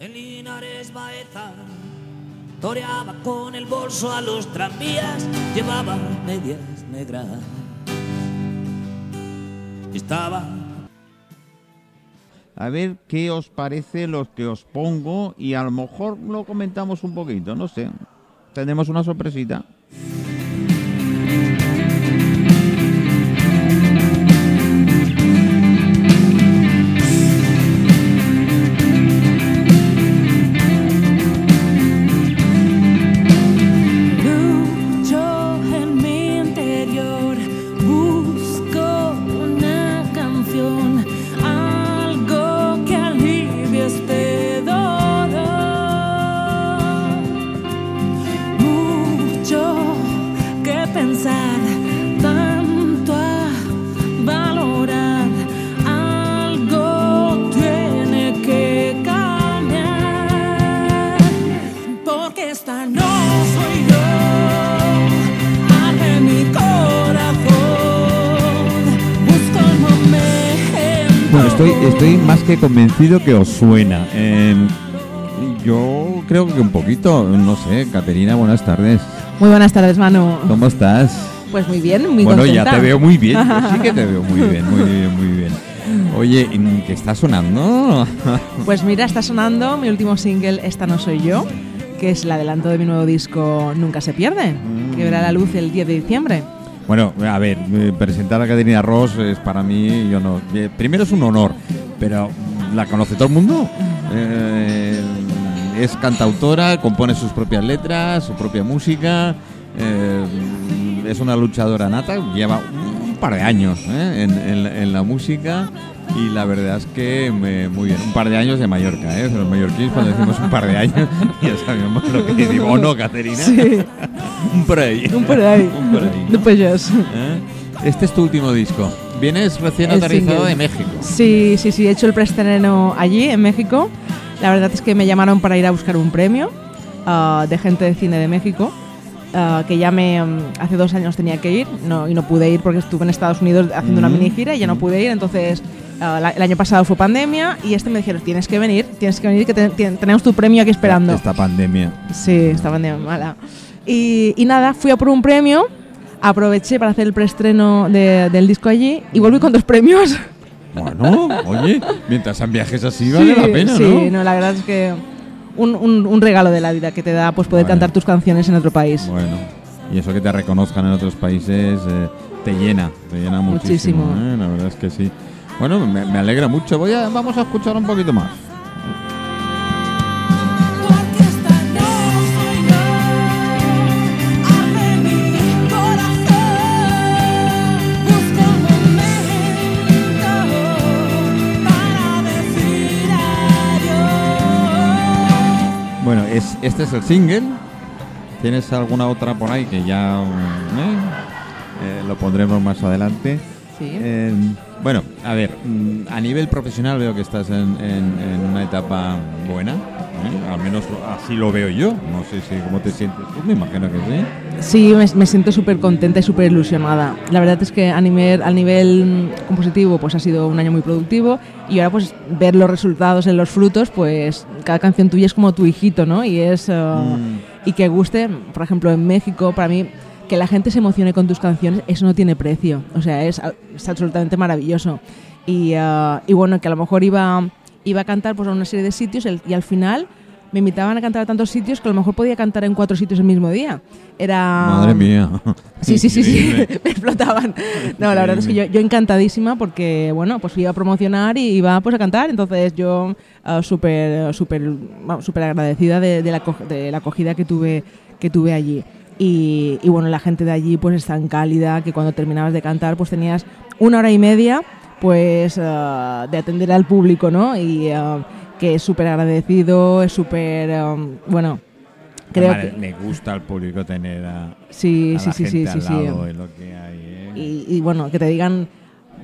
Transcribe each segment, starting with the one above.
En Linares Baeza toreaba con el bolso a los tranvías, llevaba medias negras. Estaba A ver qué os parece los que os pongo y a lo mejor lo comentamos un poquito, no sé. Tenemos una sorpresita. Estoy, más que convencido que os suena. Eh, yo creo que un poquito, no sé. Caterina, buenas tardes. Muy buenas tardes, Manu. ¿Cómo estás? Pues muy bien, muy bueno, contenta. ya te veo muy bien. yo Sí que te veo muy bien, muy bien, muy bien. Oye, ¿qué está sonando? Pues mira, está sonando mi último single, Esta no soy yo, que es el adelanto de mi nuevo disco Nunca se pierde, que verá la luz el 10 de diciembre. Bueno, a ver, eh, presentar a Caterina Ross es para mí, yo no. eh, Primero es un honor, pero ¿la conoce todo el mundo? Eh, es cantautora, compone sus propias letras, su propia música. eh, es una luchadora nata, lleva un par de años eh, en, en la- en la música y la verdad es que me- muy bien. Un par de años de Mallorca, ¿eh? Los mallorquines cuando decimos un par de años ya sabemos lo que. ¿O no, Caterina? Sí, un por ahí. un por ahí. Un por ahí. Pollos. ¿Eh? Este es tu último disco. Vienes recién El aterrizado single. de México. Sí, sí, sí, he hecho el preestreno allí, en México. La verdad es que me llamaron para ir a buscar un premio ah, de gente de cine de México, ah, que ya me mm, hace dos años tenía que ir no, y no pude ir porque estuve en Estados Unidos haciendo una Mm. mini gira y ya no pude ir. Entonces, ah, la- el año pasado fue pandemia y este me dijeron, tienes que venir, tienes que venir, que te- te- tenemos tu premio aquí esperando. Esta pandemia. Sí, esta pandemia mala. Y, y nada, fui a por un premio, aproveché para hacer el preestreno de- del disco allí y volví con dos premios. Bueno, oye, mientras sean viajes así vale la pena, sí, ¿no? la verdad es que un, un- un regalo de la vida que te da pues poder Vale. cantar tus canciones en otro país. Bueno, y eso que te reconozcan en otros países eh, te llena, te llena muchísimo. Muchísimo. ¿eh? La verdad es que sí. Bueno, me, me alegra mucho. Voy a, vamos a escuchar un poquito más. Es, este es el single. ¿Tienes alguna otra por ahí que ya mm, eh? Eh, lo pondremos más adelante? Sí. Eh, bueno, a ver, mm, a nivel profesional veo que estás en, en- en una etapa buena, ¿eh? al menos así lo veo yo. No sé si cómo te sientes tú, me imagino que sí. Sí, me, me siento súper contenta y súper ilusionada. La verdad es que a nivel, a nivel mm, compositivo pues ha sido un año muy productivo y ahora pues ver los resultados en los frutos, pues cada canción tuya es como tu hijito, ¿no? Y es... eh, Mm. y que guste, por ejemplo, en México, para mí, que la gente se emocione con tus canciones, eso no tiene precio. O sea, es, es absolutamente maravilloso. Y, ah, y bueno, que a lo mejor iba, iba a cantar pues, a una serie de sitios y al final me invitaban a cantar a tantos sitios que a lo mejor podía cantar en cuatro sitios el mismo día. Era... Madre mía. Sí, sí, sí, sí, me explotaban. No, la verdad es que yo, yo encantadísima porque, bueno, pues iba a promocionar y iba pues a cantar, entonces yo ah, súper, súper, súper agradecida de, de la, de la acogida que tuve, que tuve allí. Y, y, bueno, la gente de allí pues es tan cálida que cuando terminabas de cantar pues tenías una hora y media pues ah, de atender al público, ¿no? Y ah, que es súper agradecido, es súper, ah, bueno, creo Además, que... Le gusta al público tener a, Sí, a sí, la sí, gente al lado, lo que hay. ¿eh? y, y, bueno, que te digan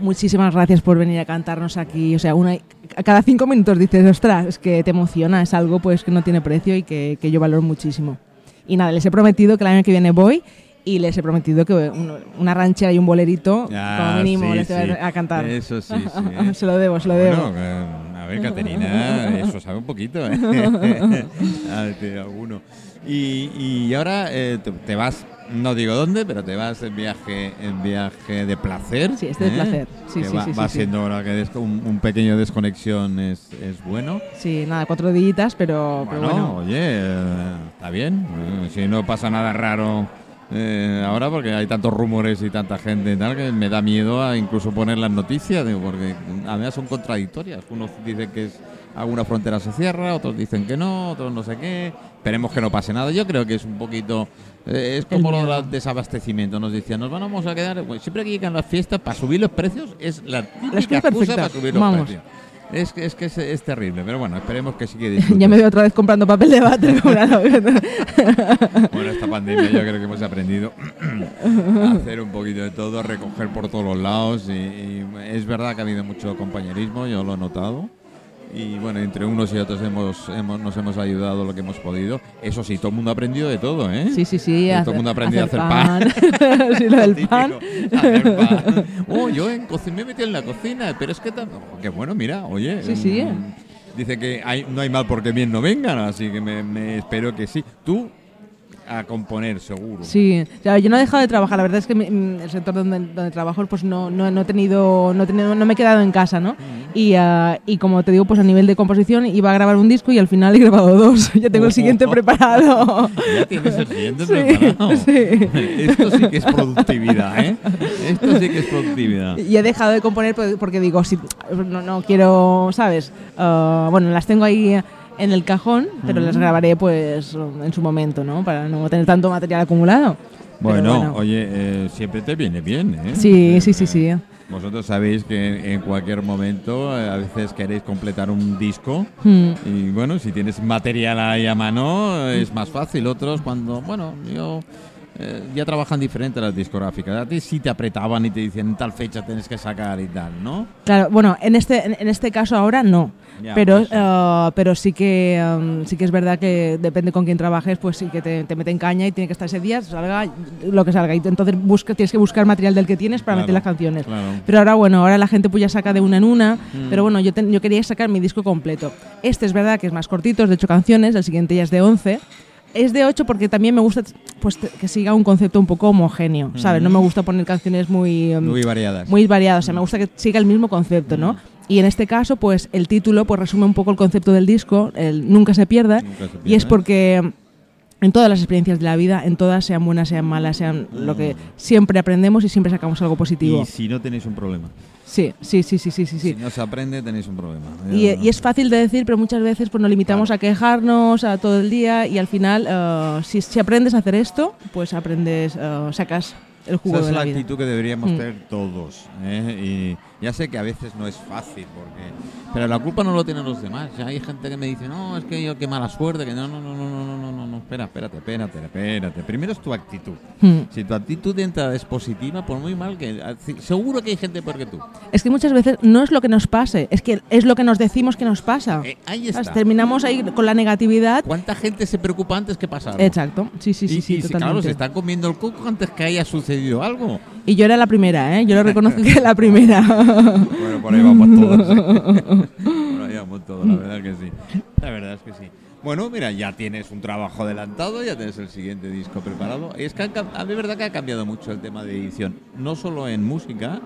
muchísimas gracias por venir a cantarnos aquí. O sea, una, cada cinco minutos dices, ostras, es que te emociona, es algo pues que no tiene precio y que, que yo valoro muchísimo. Y nada, les he prometido que el año que viene voy y les he prometido que un- una ranchera y un bolerito, Ah, como mínimo, sí, les voy sí. a cantar. Eso sí, sí. se lo debo, se lo debo. Bueno, eh, a ver, Caterina, eso sabe un poquito, ¿eh? Ah, sí, alguno. Y, y ahora eh, te, vas, no digo dónde, pero te vas en viaje, en viaje de placer. Sí, este de ¿eh? placer. Sí, que sí, va, sí, va siendo ahora que un, un pequeño desconexión es, es bueno. Sí, nada, cuatro días, pero pero Bueno, bueno. oye, eh, está bien. Eh, si no pasa nada raro eh, ahora, porque hay tantos rumores y tanta gente y tal, que me da miedo a incluso poner las noticias, digo, porque además son contradictorias. Unos dicen que es alguna frontera se cierra, otros dicen que no, otros no sé qué. Esperemos que no pase nada. Yo creo que es un poquito. eh, es como lo del desabastecimiento. Nos decían, nos vamos a quedar. pues, siempre que llegan las fiestas, para subir los precios, es la típica excusa para subir los Vamos. precios. Es que, es, que es, es terrible, pero bueno, esperemos que sí que Ya me veo otra vez comprando papel de váter. Bueno, esta pandemia yo creo que hemos aprendido a hacer un poquito de todo, a recoger por todos los lados y, y es verdad que ha habido mucho compañerismo, yo lo he notado. Y bueno, entre unos y otros hemos, hemos- nos hemos ayudado lo que hemos podido. Eso sí, todo el mundo ha aprendido de todo, ¿eh? Sí, sí, sí. todo el mundo ha aprendido a hacer pan. sí, lo del Típico, pan. hacer pan. Oh, yo en me he metido en la cocina, pero es que... oh, qué bueno, mira, oye. Sí, sí. mm, Dice que hay, no hay mal porque bien no vengan, así que me, me espero que sí. Tú a componer, seguro. Sí, yo no he dejado de trabajar. La verdad es que mm, el sector donde, donde trabajo, pues no, no, no he tenido, no, he tenido- no me he quedado en casa, ¿no? Y, ah, y como te digo, pues a nivel de composición iba a grabar un disco y al final he grabado dos. ya tengo el siguiente Oh. preparado. Ya tienes el siguiente Sí, preparado. sí. Esto sí que es productividad, ¿eh? Esto sí que es productividad. Y he dejado de componer pues, porque digo, si, no, no quiero, ¿sabes? Ah, bueno, las tengo ahí en el cajón, pero las grabaré pues en su momento, ¿no? Para no tener tanto material acumulado. Pero Bueno, oye, eh, siempre te viene bien, ¿eh? Sí, sí, sí, sí. Vosotros sabéis que en cualquier momento eh, a veces queréis completar un disco Hmm. y bueno, si tienes material ahí a mano eh, es más fácil. Otros cuando, bueno, yo eh, ya trabajan diferente las discográficas. A ti sí te apretaban y te decían en tal fecha tienes que sacar y tal, ¿no? Claro, bueno, en este, en, en este caso ahora no. Ya, pero, pues eh, pero sí que um, sí que es verdad que depende con quién trabajes, pues sí que te, te meten caña y tiene que estar ese día, salga lo que salga. Y entonces busca, tienes que buscar material del que tienes para Claro, meter las canciones. claro. Pero ahora, bueno, ahora la gente pues ya saca de una en una. Mm. Pero bueno, yo, yo quería sacar mi disco completo. Este es verdad que es más cortito, es de 8 canciones, el siguiente ya es de 11. Es de 8 porque también me gusta pues, que siga un concepto un poco homogéneo, ¿sabes? No me gusta poner canciones muy... Mm. Muy variadas. muy variadas, o sea, me gusta que siga el mismo concepto, ¿no? Y en este caso, pues el título pues resume un poco el concepto del disco, el Nunca se pierda, Nunca se y es porque en todas las experiencias de la vida, en todas, sean buenas, sean malas, sean lo que siempre aprendemos y siempre sacamos algo positivo. Y si no tenéis un problema. Sí, sí, sí, sí, sí, sí. Si no se aprende, tenéis un problema. Y, y es fácil de decir, pero muchas veces pues nos limitamos a quejarnos a todo el día y al final, eh, si, si aprendes a hacer esto, pues aprendes, eh, sacas el jugo Esa de es la la vida. actitud que deberíamos Mm. tener todos. ¿eh? Y ya sé que a veces no es fácil, porque pero la culpa no lo tienen los demás. Ya hay gente que me dice, no, es que yo qué mala suerte, que no, no, no, no, no, no, no, no, no, espera, espérate, espérate, espérate. Primero es tu actitud. Mm. Si tu actitud de entrada es positiva, por muy mal que... Seguro que hay gente peor que tú. Es que muchas veces no es lo que nos pase, es que es lo que nos decimos que nos pasa. Eh, ahí ¿Sabes? está. Terminamos ahí con la negatividad. ¿Cuánta gente se preocupa antes que pasar? Exacto, sí, sí, sí, y, sí, si, claro, se están comiendo el coco antes que haya sucedido algo. Y yo era la primera, ¿eh? Yo lo reconozco que era la primera. Bueno, por ahí vamos todos. ¿eh? por ahí vamos todos, la verdad que sí. La verdad es que sí. Bueno, mira, ya tienes un trabajo adelantado, ya tienes el siguiente disco preparado. Es que a mí es verdad que ha cambiado mucho el tema de edición, no solo en música,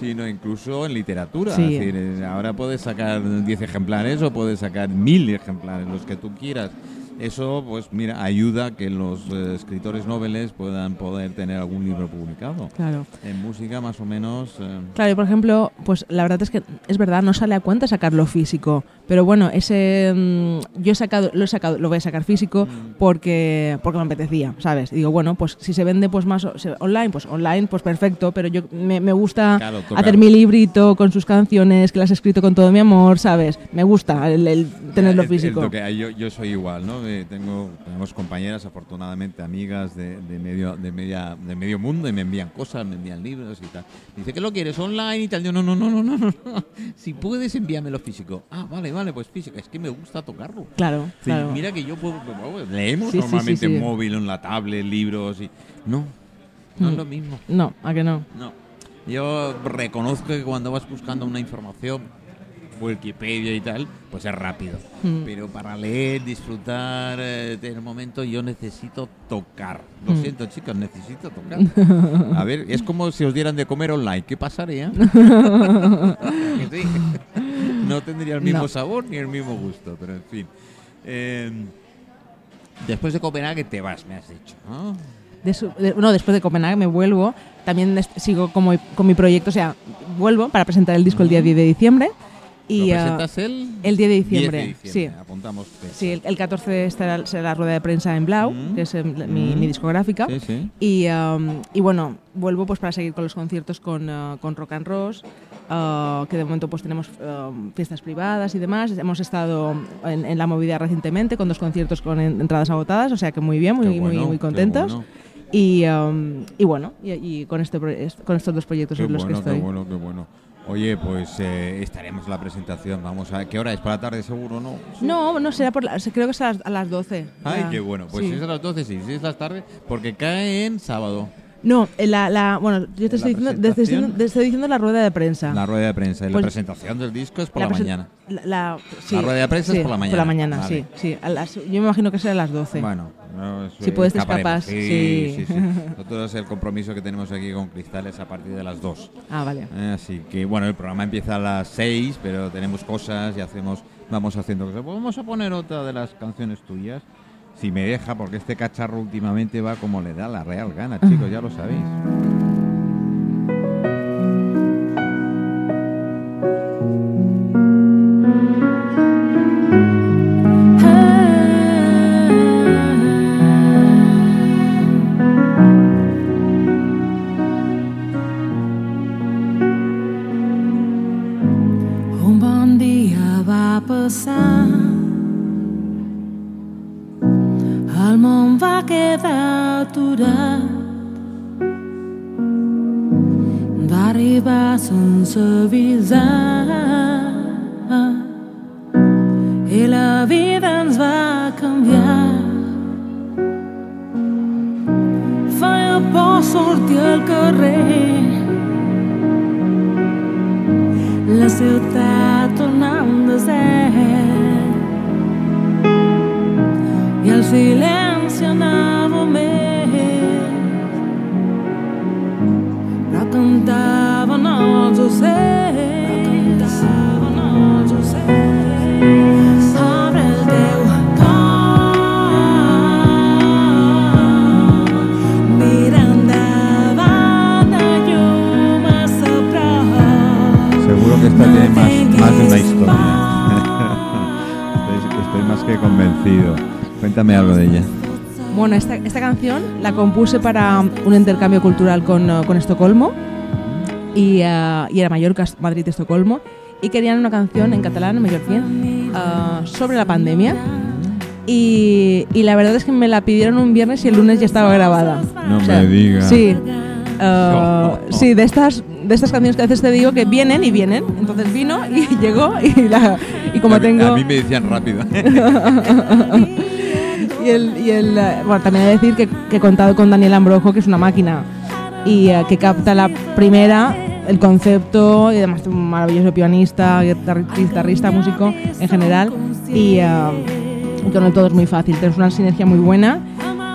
sino incluso en literatura. Sí. Es decir, ahora puedes sacar 10 ejemplares o puedes sacar 1000 ejemplares, los que tú quieras. Eso, pues mira, ayuda a que los eh, escritores noveles puedan poder tener algún libro publicado. Claro. En música, más o menos. eh, Claro, y por ejemplo, pues la verdad es que es verdad, no sale a cuenta sacarlo físico. Pero bueno, ese mm, yo he sacado, lo he sacado, lo voy a sacar físico Mm. porque, porque me apetecía, ¿sabes? Y digo, bueno, pues si se vende pues más o- se- online, pues online, pues perfecto, pero yo me, me gusta Claro, hacer mi librito con sus canciones, que las he escrito con todo mi amor, ¿sabes? Me gusta el, el tenerlo físico. yo, yo soy igual, ¿no? Eh, tengo, tenemos compañeras, afortunadamente, amigas de, de medio, de, media, de medio mundo y me envían cosas, me envían libros y tal. Dice que lo quieres online y tal. Yo, no, no, no, no, no, no. Si puedes, envíamelo físico. Ah, vale, vale, pues físico. Es que me gusta tocarlo. Claro, Sí, claro. Mira que yo puedo, leemos Sí, normalmente en móvil, en la tablet, libros y... No, no es Mm. lo mismo. No, a que no. No. Yo reconozco que cuando vas buscando una información Wikipedia y tal, pues es rápido. Mm. Pero para leer, disfrutar eh, del momento, yo necesito tocar. Lo Mm. siento, chicos, necesito tocar. A ver, es como si os dieran de comer online. ¿Qué pasaría? Sí. No tendría el mismo No. sabor ni el mismo gusto, pero en fin. Eh, después de Copenhague te vas, me has dicho, ¿no? De su- de- no, después de Copenhague me vuelvo. También sigo como, con mi proyecto, o sea, vuelvo para presentar el disco el día 10 de diciembre. Y, ¿Lo ah, presentas el? el 10 de 10 diciembre, de diciembre, sí. Apuntamos fecha. Sí, el, el 14 estará, será la rueda de prensa en Blau, Mm. que es mi, Mm. mi discográfica. Sí, sí. Y, um, y bueno, vuelvo pues para seguir con los conciertos con, uh, con Rock and Ross, uh, que de momento pues tenemos um, fiestas privadas y demás. Hemos estado en, en la movida recientemente con dos conciertos con en- entradas agotadas, o sea que muy bien, muy, Qué bueno, muy, muy qué contentos. bueno. Y, um, y bueno, y, y con, este, con estos dos proyectos Qué en los bueno, que qué estoy. bueno, qué bueno. Oye, pues eh, estaremos en la presentación. Vamos a. ¿Qué hora es? ¿Por la tarde seguro no? Sí. No, no será por la, creo que es a las, a las 12. Ay, Ya, qué bueno. Pues sí. si es a las 12, sí. Si es las tarde, porque cae en sábado. No, en la, la, bueno, yo te ¿En la estoy, diciendo, te, estoy diciendo, presentación? te estoy diciendo la rueda de prensa. La rueda de prensa. Y la Pues- presentación del disco es por la, mañana. La, sí, rueda de prensa es sí, por la Por la mañana. mañana, Vale. sí. sí a las- yo me imagino que será a las 12. Bueno, no, Si puedes te escaparemos. escapas, Sí, sí. sí. Nosotros el compromiso que tenemos aquí con Cristal es a partir de las 2. Ah, vale. Eh, así que bueno, el programa empieza a las 6, pero tenemos cosas y hacemos, vamos haciendo cosas. Pues vamos a poner otra de las canciones tuyas, si me deja, porque este cacharro últimamente va como le da la real gana, chicos, ya lo sabéis. Seu tato não deserto E al silêncio não mês Pra cantar nossos erros más, de una historia. estoy, estoy más que convencido. Cuéntame algo de ella. Bueno, esta, esta canción la compuse para un intercambio cultural con, eh, con Estocolmo y, eh, y era Mallorca, Madrid, Estocolmo y querían una canción en catalán, en mallorquín, eh, sobre la pandemia. Y, y la verdad es que me la pidieron un viernes y el lunes ya estaba grabada. No me digas. Sí. Sí, de estas, de estas canciones que a veces te digo que vienen y vienen. Entonces vino y llegó y, la, y como a, mí- tengo... a mí me decían rápido. Y, el, y el, bueno, también he de decir que, que he contado con Daniel Ambrojo, que es una máquina y eh, que capta la primera, el concepto, y además es un maravilloso pianista, guitar- guitarrista, músico en general. Y, y con él todo es muy fácil. Tenemos una sinergia muy buena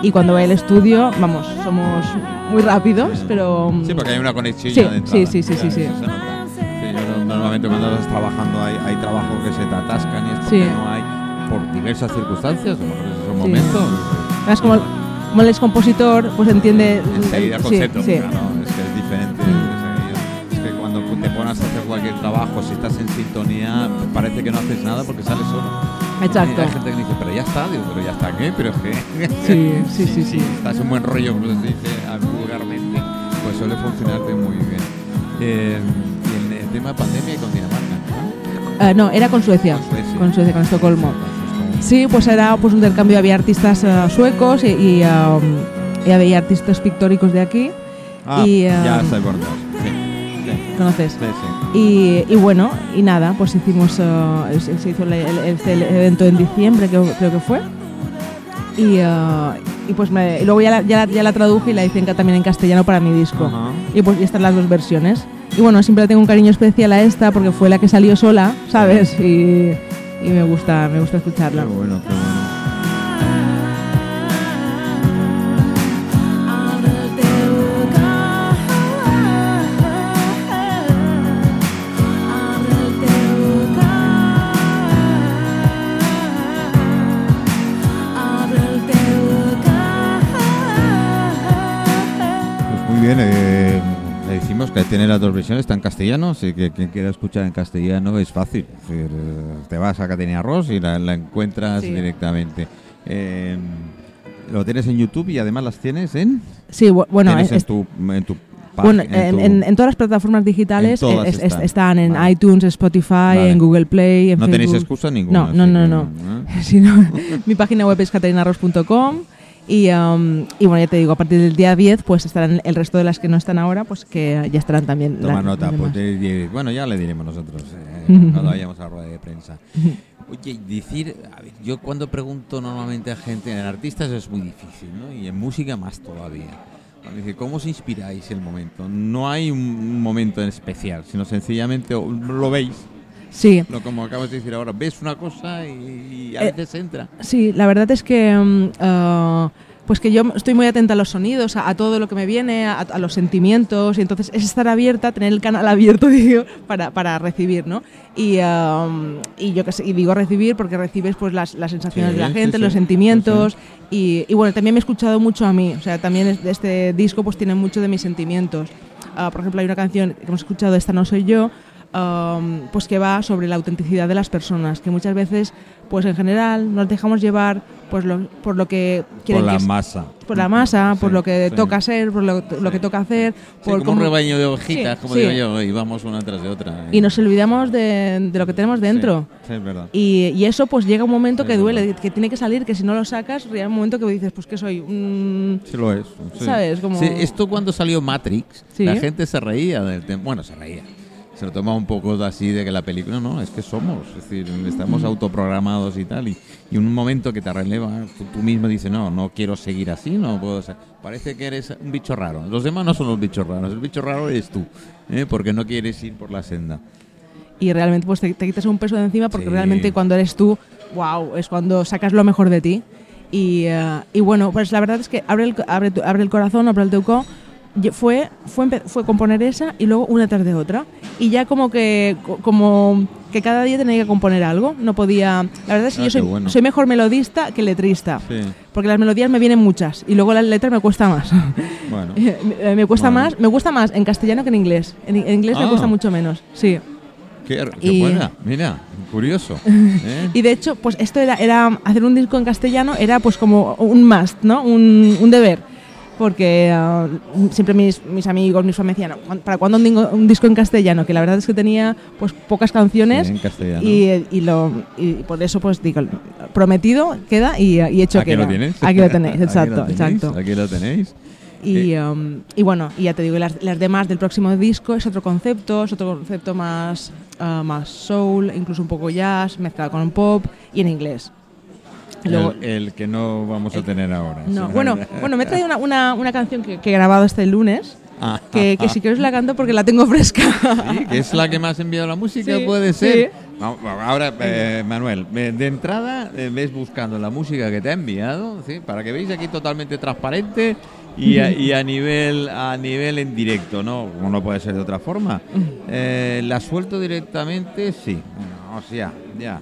y cuando va al estudio, vamos, somos muy rápidos, pero... Sí, porque hay una conexión Sí, de sí, sí, sí, sí, sí. yo normalmente cuando estás trabajando hay, hay trabajos que se te atascan y es porque Sí. no hay por diversas circunstancias, a lo mejor es un momento. Además, como, como él es compositor, pues entiende... Enseguida el concepto, sí. claro, es que es diferente. Mm. Es que cuando te pones a hacer cualquier trabajo, si estás en sintonía, parece que no haces nada porque sales solo. Exacto. Hay gente que dice, pero ya está, digo, pero ya está, ¿qué? Pero es que. Sí, sí, sí, sí. Estás en buen rollo, como se dice vulgarmente, pues suele funcionarte muy bien. Eh, y en el tema de pandemia y con Dinamarca, ¿no? Eh, no, era con Suecia. Con Suecia. Con Suecia, con Estocolmo. Sí, pues era pues un intercambio, había artistas eh, suecos y, y, um, y había artistas pictóricos de aquí, Ah, Y, ya eh, sé por. Sí, sí, ¿conoces? sí, sí. Y, y bueno, y nada, pues hicimos, eh, se hizo el, el- este evento en diciembre, creo, creo que fue. Y, eh, y pues me, y luego ya la, ya, la- ya la traduje y la hice en también en castellano para mi disco. Y pues y están las dos versiones. y bueno, siempre tengo un cariño especial a esta porque fue la que salió sola, ¿sabes? Y, y me gusta, me gusta escucharla. Qué bueno, qué bueno. Bien, eh, le decimos que tiene las dos versiones, está en castellano, así que quien quiera escuchar en castellano es fácil. Es decir, eh, te vas a Caterina Ross y la, la encuentras Sí. directamente. Eh, lo tienes en YouTube y además las tienes en, Sí, bu- bueno, es- en tu, en tu Bueno, página, en, tu- en- en todas las plataformas digitales En eh, es- es- están. están. en Vale. iTunes, Spotify, Vale. en Google Play, en no tenéis excusa ninguna. No, no, no, no. ¿eh? Si no, mi página web es caterinaros.com y, um, y bueno, ya te digo, a partir del día 10 pues estarán el resto de las que no están ahora, pues que ya estarán también. Toma la- nota, pues de- bueno, ya le diremos nosotros eh, cuando vayamos a la rueda de prensa. Oye, decir, a ver, yo cuando pregunto normalmente a gente, en artistas es muy difícil, ¿no? Y en música más todavía. Dice, ¿cómo os inspiráis el momento? No hay un, momento en especial, sino sencillamente lo veis, Sí, lo como acabas de decir ahora, ves una cosa y, y a Eh, veces entra. Sí, la verdad es que ah, pues que yo estoy muy atenta a los sonidos, a, a todo lo que me viene, a, a los sentimientos, y entonces es estar abierta, tener el canal abierto, digo, para, para recibir, ¿no? Y, y yo que sé, y digo recibir porque recibes pues las, las sensaciones Sí, de la gente, sí, los sí, sentimientos, y, y bueno, también me he escuchado mucho a mí, o sea, también es- este disco pues tiene mucho de mis sentimientos. Ah, por ejemplo, hay una canción que hemos escuchado, Esta no soy yo, um, pues que va sobre la autenticidad de las personas, que muchas veces, pues en general, nos dejamos llevar pues lo- por lo que Por quieren la que masa. por la masa, por lo que sí. toca ser, por lo, lo que toca hacer, por como un rebaño de ovejitas, Sí, como digo yo, y vamos una tras de otra. y nos olvidamos de, de lo que tenemos dentro. Es verdad. Y, y eso pues llega un momento que duele, verdad. que tiene que salir, que si no lo sacas, llega un momento que dices, pues que soy un... Sí lo es. ¿Sabes? Como- esto cuando salió Matrix, la gente se reía del tema. Bueno, se reía. Se lo tomaba un poco así de que la película, no, es que somos, es decir, estamos autoprogramados y tal. Y, y un momento que te releva, tú, tú mismo dices, no, no quiero seguir así, no puedo ser. Parece que eres un bicho raro. Los demás no son los bichos raros, el bicho raro eres tú, ¿eh? porque no quieres ir por la senda. Y realmente pues te, te quitas un peso de encima porque Sí. realmente cuando eres tú, wow, es cuando sacas lo mejor de ti. Y, eh, y bueno, pues la verdad es que abre el, abre, tu- abre el corazón, abre el teuco. Fue, fue, fue componer esa y luego una tras de otra. Y ya como que, co- como que cada día tenía que componer algo. No podía. La verdad es que Ah, yo soy, bueno. soy mejor melodista que letrista. Sí, Porque las melodías me vienen muchas y luego las letras me cuesta más. bueno. me, me cuesta Bueno. más, me gusta más en castellano que en inglés. En, en inglés me Ah. cuesta mucho menos. Sí. Qué, qué Y- buena, mira, curioso. ¿eh? Y de hecho, pues esto era, era hacer un disco en castellano era pues como un must, ¿no? Un, un deber. Porque ah, siempre mis, mis amigos, mis familia me decían, "¿Cuán- ¿para cuándo un, disco en castellano? Que la verdad es que tenía pues pocas canciones Sí, en castellano. y, y lo, y por eso pues digo, prometido queda y, y hecho Aquí queda. lo tienes. Aquí lo tenéis, Aquí lo exacto, tenéis, exacto. Aquí lo tenéis. Y, um, y bueno, y ya te digo, las, las demás del próximo disco es otro concepto, es otro concepto más, ah, más soul, incluso un poco jazz, mezclado con pop y en inglés. Luego- el, el que no vamos a tener ahora. no, sí. bueno, bueno, me he traído una, una, una canción que, que he grabado este lunes, Ah, que, que si quieres la canto porque la tengo fresca. sí, que es la que más ha enviado la música, Sí, puede ser. Ahora, eh, Manuel, eh, de entrada eh, ves buscando la música que te ha enviado, ¿sí? para que veáis aquí totalmente transparente y a, y a nivel a nivel en directo, ¿no? Como no puede ser de otra forma. Eh, la suelto directamente, sí. O sea, ya.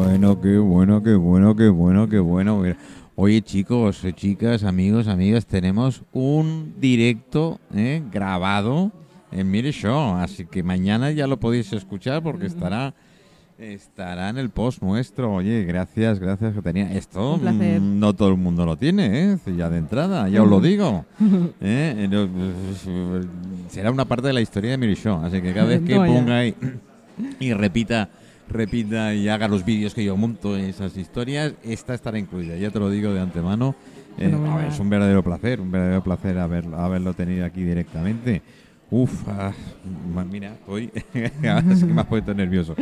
Bueno, qué bueno, qué bueno, qué bueno, qué bueno. Oye, chicos, eh, chicas, amigos, amigas, tenemos un directo eh, grabado en Mire Show, así que mañana ya lo podéis escuchar porque estará estará en el post nuestro. Oye, gracias, gracias que tenía esto. Mm, No todo el mundo lo tiene, ¿eh? ya de entrada, ya os lo digo. ¿eh? Será una parte de la historia de Mire Show, así que cada vez que ponga ahí y repita repita y haga los vídeos que yo monto esas historias, esta estará incluida, ya te lo digo de antemano. Eh, ver, es un verdadero placer, un verdadero placer haber, haberlo tenido aquí directamente. Uf, ah, mira, estoy. es que me has puesto nervioso.